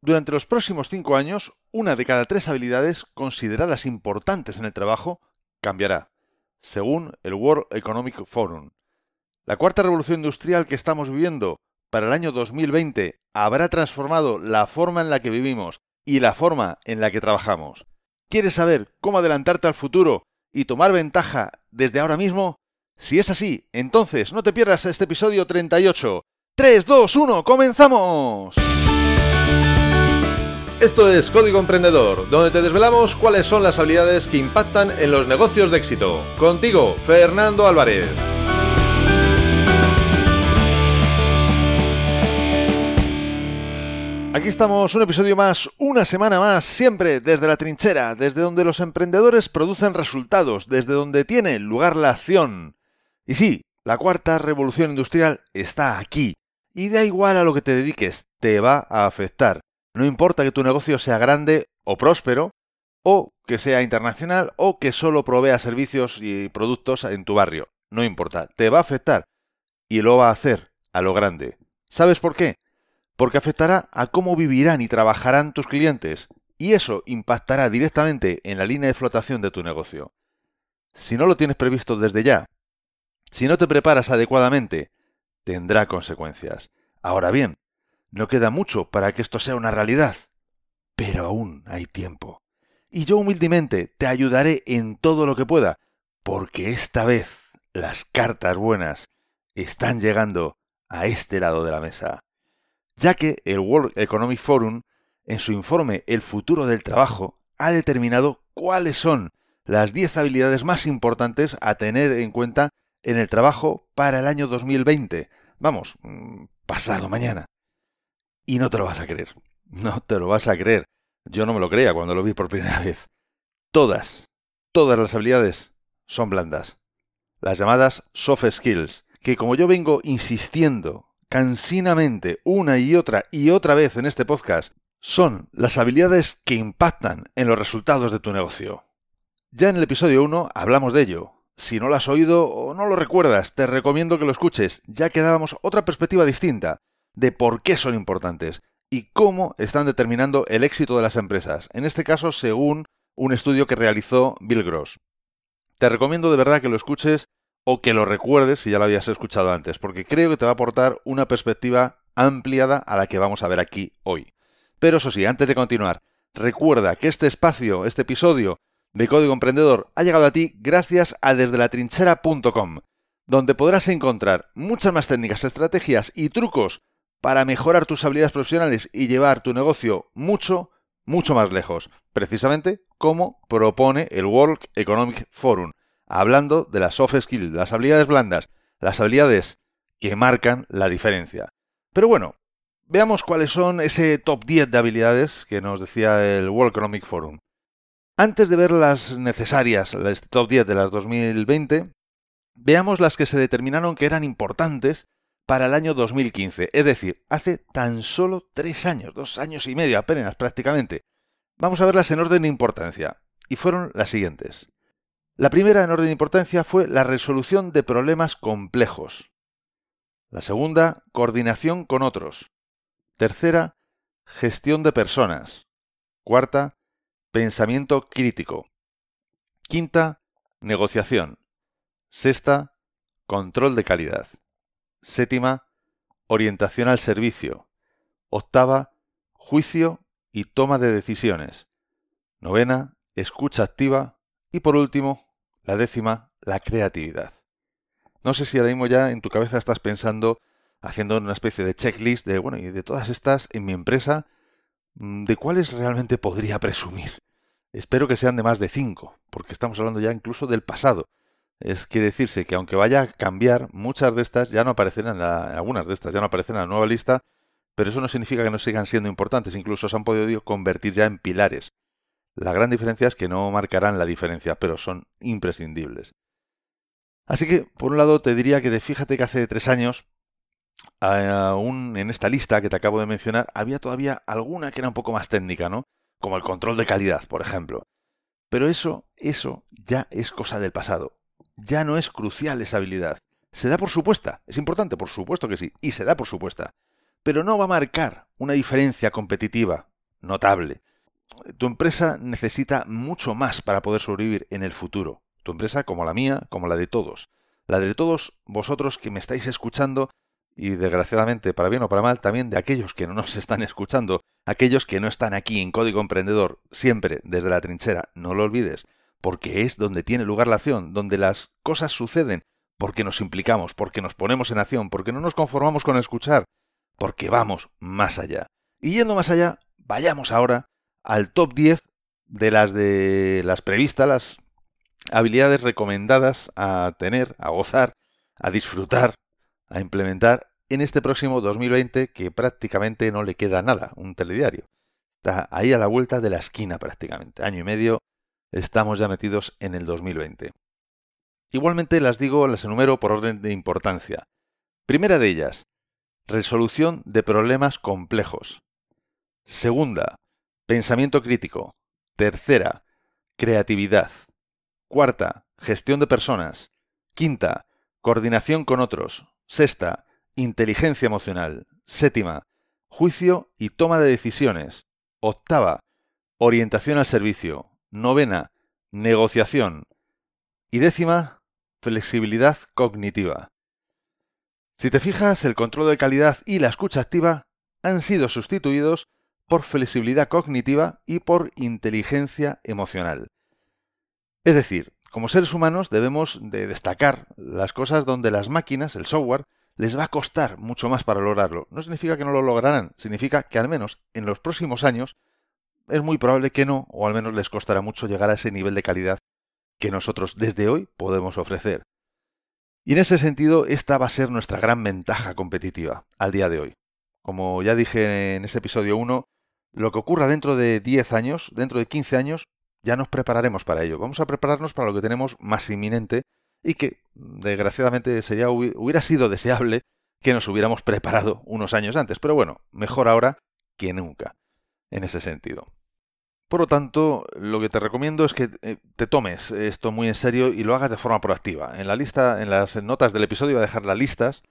Durante los próximos cinco años, una de cada tres habilidades consideradas importantes en el trabajo cambiará, según el World Economic Forum. La cuarta revolución industrial que estamos viviendo para el año 2020 habrá transformado la forma en la que vivimos y la forma en la que trabajamos. ¿Quieres saber cómo adelantarte al futuro y tomar ventaja desde ahora mismo? Si es así, entonces no te pierdas este episodio 38. 3, 2, 1, comenzamos. Esto es Código Emprendedor, donde te desvelamos cuáles son las habilidades que impactan en los negocios de éxito. Contigo, Fernando Álvarez. Aquí estamos, un episodio más, una semana más, siempre desde la trinchera, desde donde los emprendedores producen resultados, desde donde tiene lugar la acción. Y sí, la cuarta revolución industrial está aquí. Y da igual a lo que te dediques, te va a afectar. No importa que tu negocio sea grande o próspero, o que sea internacional, o que solo provea servicios y productos en tu barrio. No importa, te va a afectar. Y lo va a hacer a lo grande. ¿Sabes por qué? Porque afectará a cómo vivirán y trabajarán tus clientes. Y eso impactará directamente en la línea de flotación de tu negocio. Si no lo tienes previsto desde ya, si no te preparas adecuadamente, tendrá consecuencias. Ahora bien, no queda mucho para que esto sea una realidad, pero aún hay tiempo. Y yo humildemente te ayudaré en todo lo que pueda, porque esta vez las cartas buenas están llegando a este lado de la mesa. Ya que el World Economic Forum, en su informe El futuro del trabajo, ha determinado cuáles son las 10 habilidades más importantes a tener en cuenta en el trabajo para el año 2020. Vamos, mm, pasado mañana. Y no te lo vas a creer. No te lo vas a creer. Yo no me lo creía cuando lo vi por primera vez. Todas, todas las habilidades son blandas. Las llamadas soft skills, que como yo vengo insistiendo cansinamente una y otra y otra vez en este podcast, son las habilidades que impactan en los resultados de tu negocio. Ya en el episodio 1 hablamos de ello, si no lo has oído o no lo recuerdas, te recomiendo que lo escuches, ya que dábamos otra perspectiva distinta de por qué son importantes y cómo están determinando el éxito de las empresas, en este caso según un estudio que realizó Bill Gross. Te recomiendo de verdad que lo escuches o que lo recuerdes si ya lo habías escuchado antes, porque creo que te va a aportar una perspectiva ampliada a la que vamos a ver aquí hoy. Pero eso sí, antes de continuar, recuerda que este espacio, este episodio, de Código Emprendedor ha llegado a ti gracias a desdelatrinchera.com, donde podrás encontrar muchas más técnicas, estrategias y trucos para mejorar tus habilidades profesionales y llevar tu negocio mucho, mucho más lejos, precisamente como propone el World Economic Forum, hablando de las soft skills, las habilidades blandas, las habilidades que marcan la diferencia. Pero bueno, veamos cuáles son ese top 10 de habilidades que nos decía el World Economic Forum. Antes de ver las necesarias, este top 10 de las 2020, veamos las que se determinaron que eran importantes para el año 2015, es decir, hace tan solo tres años, dos años y medio apenas prácticamente. Vamos a verlas en orden de importancia, y fueron las siguientes. La primera en orden de importancia fue la resolución de problemas complejos. La segunda, coordinación con otros. Tercera, gestión de personas. Cuarta, Pensamiento crítico. Quinta, negociación. Sexta, control de calidad. Séptima, orientación al servicio. Octava, juicio y toma de decisiones. Novena, escucha activa. Y por último, la décima, la creatividad. No sé si ahora mismo ya en tu cabeza estás pensando, haciendo una especie de checklist de, bueno, y de todas estas en mi empresa, Mm, ¿de cuáles realmente podría presumir? Espero que sean de más de cinco, porque estamos hablando ya incluso del pasado. Es que decirse que aunque vaya a cambiar, muchas de estas ya no aparecen en la, algunas de estas ya no aparecen en la nueva lista, pero eso no significa que no sigan siendo importantes, incluso se han podido convertir ya en pilares. La gran diferencia es que no marcarán la diferencia, pero son imprescindibles. Así que, por un lado, te diría que de fíjate que hace tres años aún en esta lista que te acabo de mencionar, había todavía alguna que era un poco más técnica, ¿no? Como el control de calidad, por ejemplo. Pero eso, eso ya es cosa del pasado. Ya no es crucial esa habilidad. Se da por supuesta. Es importante, por supuesto que sí. Y se da por supuesta. pero no va a marcar una diferencia competitiva notable. Tu empresa necesita mucho más para poder sobrevivir en el futuro. Tu empresa como la mía, como la de todos. La de todos vosotros que me estáis escuchando y desgraciadamente, para bien o para mal, también de aquellos que no nos están escuchando, aquellos que no están aquí en Código Emprendedor, siempre desde la trinchera, no lo olvides, porque es donde tiene lugar la acción, donde las cosas suceden, porque nos implicamos, porque nos ponemos en acción, porque no nos conformamos con escuchar, porque vamos más allá. Y yendo más allá, vayamos ahora al top 10 de las de las previstas, las habilidades recomendadas a tener, a gozar, a disfrutar, a implementar en este próximo 2020 que prácticamente no le queda nada, un telediario. Está ahí a la vuelta de la esquina prácticamente. Año y medio estamos ya metidos en el 2020. Igualmente las digo, las enumero por orden de importancia. Primera de ellas, resolución de problemas complejos. Segunda, pensamiento crítico. Tercera, creatividad. Cuarta, gestión de personas. Quinta, coordinación con otros. Sexta, inteligencia emocional. Séptima, juicio y toma de decisiones. Octava, orientación al servicio. Novena, negociación. Y décima, flexibilidad cognitiva. Si te fijas, el control de calidad y la escucha activa han sido sustituidos por flexibilidad cognitiva y por inteligencia emocional. Es decir, como seres humanos debemos de destacar las cosas donde las máquinas, el software, les va a costar mucho más para lograrlo. No significa que no lo lograrán, significa que al menos en los próximos años es muy probable que no, o al menos les costará mucho llegar a ese nivel de calidad que nosotros desde hoy podemos ofrecer. Y en ese sentido, esta va a ser nuestra gran ventaja competitiva al día de hoy. Como ya dije en ese episodio 1, lo que ocurra dentro de 10 años, dentro de 15 años, ya nos prepararemos para ello. Vamos a prepararnos para lo que tenemos más inminente y que, desgraciadamente, sería, hubiera sido deseable que nos hubiéramos preparado unos años antes. Pero bueno, mejor ahora que nunca, en ese sentido. Por lo tanto, lo que te recomiendo es que eh, te tomes esto muy en serio y lo hagas de forma proactiva. En la lista, en las notas del episodio voy a dejar las listas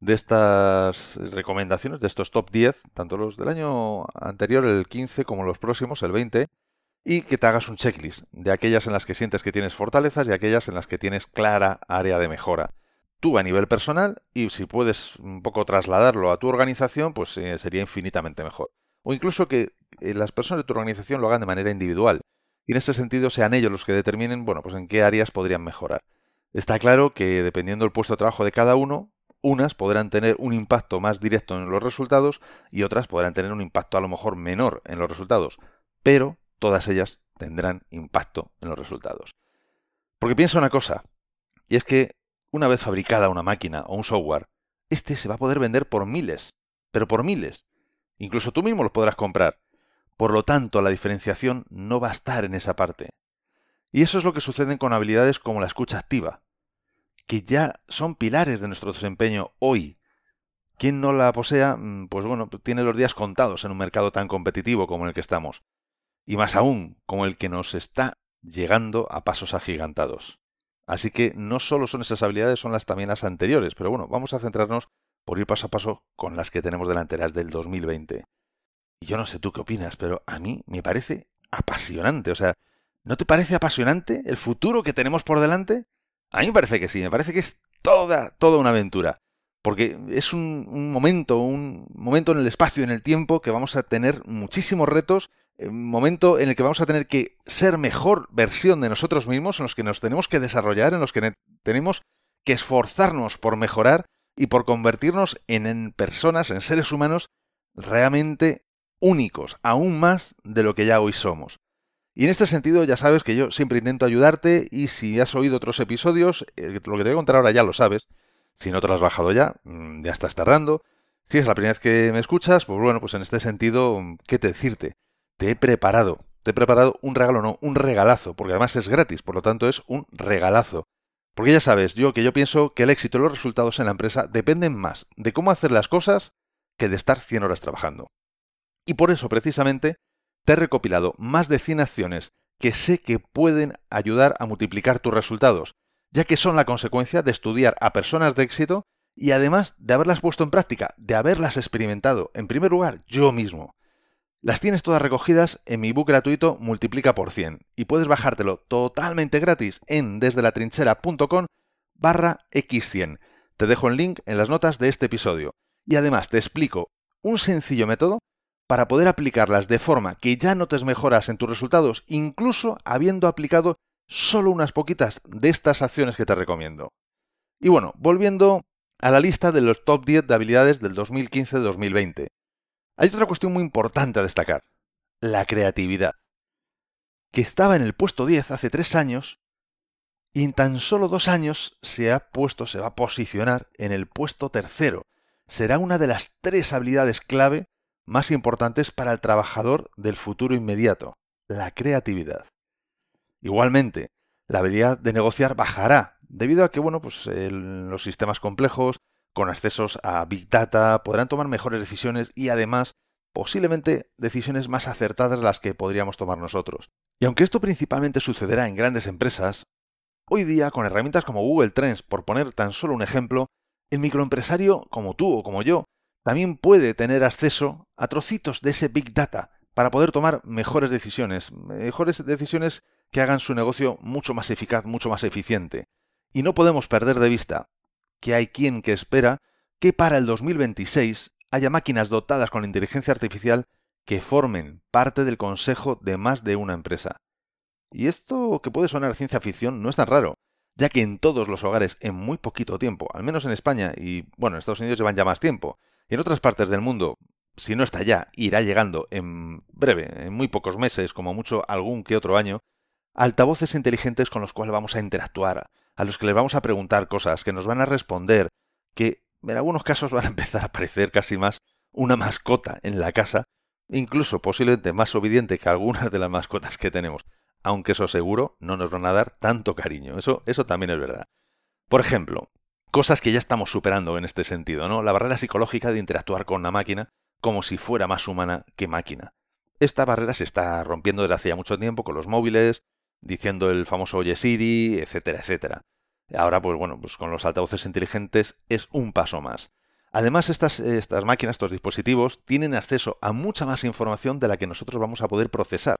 de estas recomendaciones, de estos top 10, tanto los del año anterior, el 15, como los próximos, el 20, y que te hagas un checklist de aquellas en las que sientes que tienes fortalezas y aquellas en las que tienes clara área de mejora. Tú a nivel personal y si puedes un poco trasladarlo a tu organización, pues eh, sería infinitamente mejor. O incluso que las personas de tu organización lo hagan de manera individual. Y en ese sentido sean ellos los que determinen, bueno, pues en qué áreas podrían mejorar. Está claro que dependiendo del puesto de trabajo de cada uno, unas podrán tener un impacto más directo en los resultados y otras podrán tener un impacto a lo mejor menor en los resultados. Pero todas ellas tendrán impacto en los resultados. Porque piensa una cosa, y es que una vez fabricada una máquina o un software, este se va a poder vender por miles, pero por miles. Incluso tú mismo lo podrás comprar. Por lo tanto, la diferenciación no va a estar en esa parte. Y eso es lo que sucede con habilidades como la escucha activa, que ya son pilares de nuestro desempeño hoy. Quien no la posea, mm, pues bueno, tiene los días contados en un mercado tan competitivo como el que estamos y más aún como el que nos está llegando a pasos agigantados. Así que no solo son esas habilidades, son las también las anteriores, pero bueno, vamos a centrarnos por ir paso a paso con las que tenemos delanteras del 2020. Yo no sé tú qué opinas, pero a mí me parece apasionante, o sea, ¿no te parece apasionante el futuro que tenemos por delante? A mí me parece que sí, me parece que es toda, toda una aventura. Porque es un, momento, un momento en el espacio, en el tiempo, que vamos a tener muchísimos retos un momento en el que vamos a tener que ser mejor versión de nosotros mismos, en los que nos tenemos que desarrollar, en los que tenemos que esforzarnos por mejorar y por convertirnos en, personas, en seres humanos realmente únicos, aún más de lo que ya hoy somos. Y en este sentido ya sabes que yo siempre intento ayudarte y si has oído otros episodios, eh, lo que te voy a contar ahora ya lo sabes. Si no te lo has bajado ya, mm, ya estás tardando. Si es la primera vez que me escuchas, pues bueno, pues en este sentido, ¿qué te decirte? te he preparado, te he preparado un regalo, no, un regalazo, porque además es gratis, por lo tanto es un regalazo. Porque ya sabes, yo que yo pienso que el éxito y los resultados en la empresa dependen más de cómo hacer las cosas que de estar 100 horas trabajando. Y por eso, precisamente, te he recopilado más de 100 acciones que sé que pueden ayudar a multiplicar tus resultados, ya que son la consecuencia de estudiar a personas de éxito y además de haberlas puesto en práctica, de haberlas experimentado, en primer lugar, yo mismo. Las tienes todas recogidas en mi book gratuito Multiplica por 100 y puedes bajártelo totalmente gratis en desde la trinchera.com barra x100. Te dejo el link en las notas de este episodio. Y además te explico un sencillo método para poder aplicarlas de forma que ya notes mejoras en tus resultados, incluso habiendo aplicado solo unas poquitas de estas acciones que te recomiendo. Y bueno, volviendo a la lista de los top 10 de habilidades del 2015-2020. Hay otra cuestión muy importante a destacar, la creatividad, que estaba en el puesto 10 hace tres años y en tan solo dos años se ha puesto, se va a posicionar en el puesto tercero. Será una de las tres habilidades clave más importantes para el trabajador del futuro inmediato, la creatividad. Igualmente, la habilidad de negociar bajará, debido a que, bueno, pues los sistemas complejos, con accesos a Big Data, podrán tomar mejores decisiones y además, posiblemente, decisiones más acertadas las que podríamos tomar nosotros. Y aunque esto principalmente sucederá en grandes empresas, hoy día, con herramientas como Google Trends, por poner tan solo un ejemplo, el microempresario, como tú o como yo, también puede tener acceso a trocitos de ese Big Data para poder tomar mejores decisiones, mejores decisiones que hagan su negocio mucho más eficaz, mucho más eficiente. Y no podemos perder de vista que hay quien que espera que para el 2026 haya máquinas dotadas con inteligencia artificial que formen parte del consejo de más de una empresa. Y esto que puede sonar ciencia ficción no es tan raro, ya que en todos los hogares en muy poquito tiempo, al menos en España y bueno, en Estados Unidos llevan ya más tiempo, en otras partes del mundo, si no está ya, irá llegando en breve, en muy pocos meses, como mucho algún que otro año, altavoces inteligentes con los cuales vamos a interactuar, a los que les vamos a preguntar cosas, que nos van a responder, que en algunos casos van a empezar a parecer casi más una mascota en la casa, incluso posiblemente más obediente que algunas de las mascotas que tenemos, aunque eso seguro no nos van a dar tanto cariño, eso, eso también es verdad. Por ejemplo, cosas que ya estamos superando en este sentido, ¿no? La barrera psicológica de interactuar con la máquina como si fuera más humana que máquina. Esta barrera se está rompiendo desde hace ya mucho tiempo con los móviles, diciendo el famoso Oye Siri, etcétera, etcétera. Ahora, pues bueno, pues con los altavoces inteligentes es un paso más. Además, estas, estas máquinas, estos dispositivos, tienen acceso a mucha más información de la que nosotros vamos a poder procesar.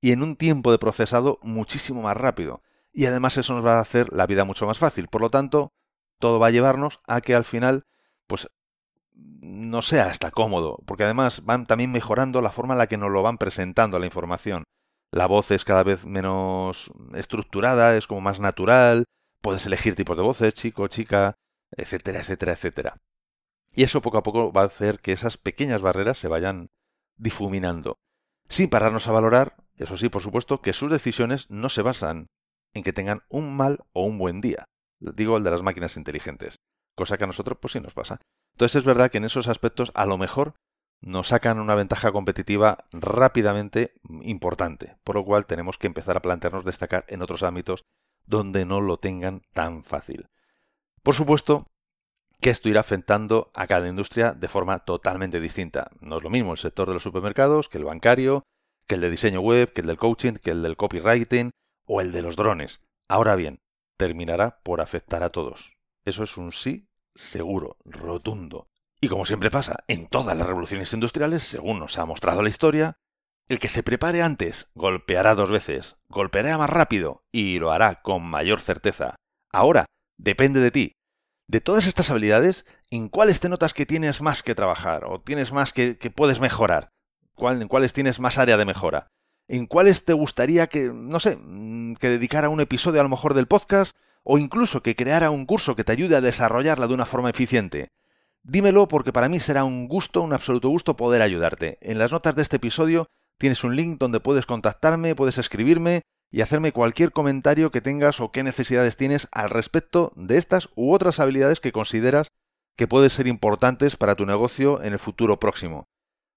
Y en un tiempo de procesado muchísimo más rápido. Y además eso nos va a hacer la vida mucho más fácil. Por lo tanto, todo va a llevarnos a que al final, pues no sea hasta cómodo, porque además van también mejorando la forma en la que nos lo van presentando la información la voz es cada vez menos estructurada, es como más natural, puedes elegir tipos de voces, chico, chica, etcétera, etcétera, etcétera. Y eso poco a poco va a hacer que esas pequeñas barreras se vayan difuminando, sin pararnos a valorar, eso sí, por supuesto, que sus decisiones no se basan en que tengan un mal o un buen día. Digo el de las máquinas inteligentes, cosa que a nosotros pues sí nos pasa. Entonces es verdad que en esos aspectos a lo mejor nos sacan una ventaja competitiva rápidamente importante, por lo cual tenemos que empezar a plantearnos destacar en otros ámbitos donde no lo tengan tan fácil. Por supuesto que esto irá afectando a cada industria de forma totalmente distinta. No es lo mismo el sector de los supermercados que el bancario, que el de diseño web, que el del coaching, que el del copywriting o el de los drones. Ahora bien, terminará por afectar a todos. Eso es un sí seguro, rotundo. Y como siempre pasa en todas las revoluciones industriales, según nos ha mostrado la historia, el que se prepare antes golpeará dos veces, golpeará más rápido y lo hará con mayor certeza. Ahora, depende de ti. De todas estas habilidades, ¿en cuáles te notas que tienes más que trabajar o tienes más que, puedes mejorar? ¿En cuáles tienes más área de mejora? ¿En cuáles te gustaría que, no sé, mm, que dedicara un episodio a lo mejor del podcast o incluso que creara un curso que te ayude a desarrollarla de una forma eficiente? Dímelo porque para mí será un gusto, un absoluto gusto poder ayudarte. En las notas de este episodio tienes un link donde puedes contactarme, puedes escribirme y hacerme cualquier comentario que tengas o qué necesidades tienes al respecto de estas u otras habilidades que consideras que pueden ser importantes para tu negocio en el futuro próximo.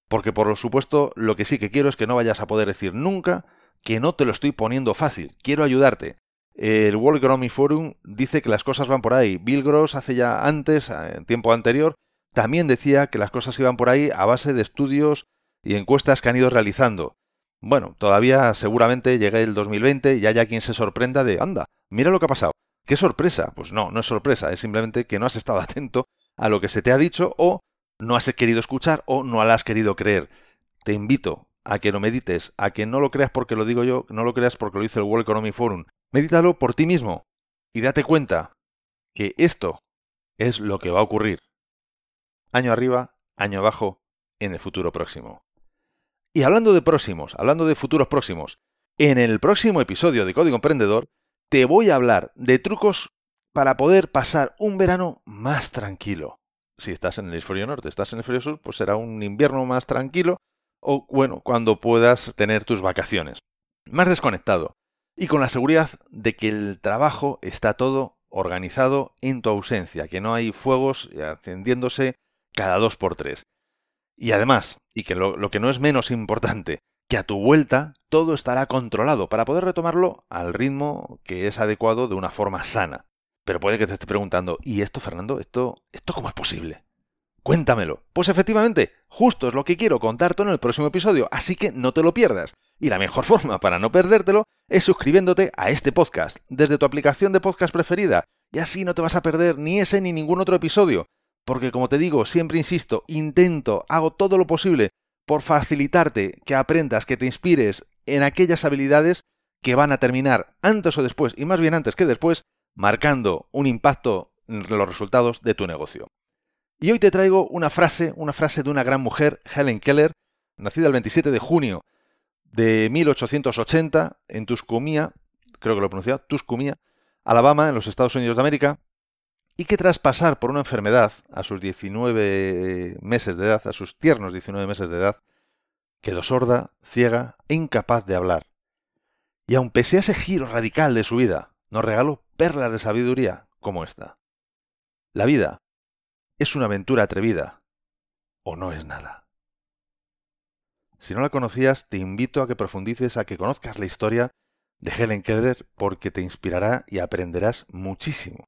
Porque por supuesto lo que sí que quiero es que no vayas a poder decir nunca que no te lo estoy poniendo fácil, quiero ayudarte. El World Economic Forum dice que las cosas van por ahí. Bill Gross hace ya antes, en tiempo anterior, también decía que las cosas iban por ahí a base de estudios y encuestas que han ido realizando. Bueno, todavía seguramente llegue el 2020 y haya quien se sorprenda de, anda, mira lo que ha pasado, ¿Qué sorpresa? Pues no, no es sorpresa, es simplemente que no has estado atento a lo que se te ha dicho o no has querido escuchar o no lo has querido creer. Te invito a que lo medites, a que no lo creas porque lo digo yo, no lo creas porque lo dice el World Economic Forum. Medítalo por ti mismo y date cuenta que esto es lo que va a ocurrir. Año arriba, año abajo, en el futuro próximo. Y hablando de próximos, hablando de futuros próximos, en el próximo episodio de Código Emprendedor te voy a hablar de trucos para poder pasar un verano más tranquilo. Si estás en el hemisferio norte, estás en el hemisferio sur, pues será un invierno más tranquilo o bueno, cuando puedas tener tus vacaciones. Más desconectado y con la seguridad de que el trabajo está todo organizado en tu ausencia, que no hay fuegos encendiéndose cada dos por tres. Y además, y que lo, lo que no es menos importante, que a tu vuelta todo estará controlado para poder retomarlo al ritmo que es adecuado de una forma sana. Pero puede que te esté preguntando, ¿y esto, Fernando? ¿Esto, esto cómo es posible? Cuéntamelo. Pues efectivamente, justo es lo que quiero contarte en el próximo episodio, así que no te lo pierdas. Y la mejor forma para no perdértelo es suscribiéndote a este podcast desde tu aplicación de podcast preferida, y así no te vas a perder ni ese ni ningún otro episodio. Porque como te digo, siempre insisto, intento, hago todo lo posible por facilitarte que aprendas, que te inspires en aquellas habilidades que van a terminar antes o después, y más bien antes que después, marcando un impacto en los resultados de tu negocio. Y hoy te traigo una frase, una frase de una gran mujer, Helen Keller, nacida el 27 de junio de 1880 en Tuscumía, creo que lo he pronunciado, Tuscumía, Alabama, en los Estados Unidos de América, y que tras pasar por una enfermedad a sus 19 meses de edad, a sus tiernos 19 meses de edad, quedó sorda, ciega e incapaz de hablar. Y aun pese a ese giro radical de su vida, nos regaló perlas de sabiduría como esta. La vida es una aventura atrevida o no es nada. Si no la conocías, te invito a que profundices, a que conozcas la historia de Helen Keller porque te inspirará y aprenderás muchísimo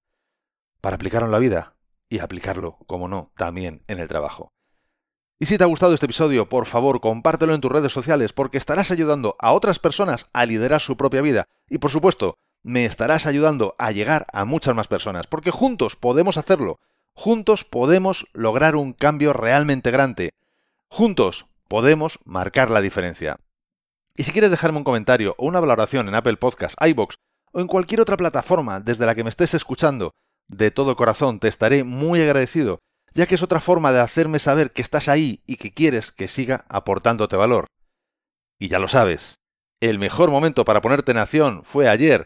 para aplicarlo en la vida y aplicarlo, como no, también en el trabajo. Y si te ha gustado este episodio, por favor, compártelo en tus redes sociales porque estarás ayudando a otras personas a liderar su propia vida y, por supuesto, me estarás ayudando a llegar a muchas más personas porque juntos podemos hacerlo. Juntos podemos lograr un cambio realmente grande. Juntos podemos marcar la diferencia. Y si quieres dejarme un comentario o una valoración en Apple Podcasts, iBox o en cualquier otra plataforma desde la que me estés escuchando, de todo corazón te estaré muy agradecido, ya que es otra forma de hacerme saber que estás ahí y que quieres que siga aportándote valor. Y ya lo sabes, el mejor momento para ponerte en acción fue ayer,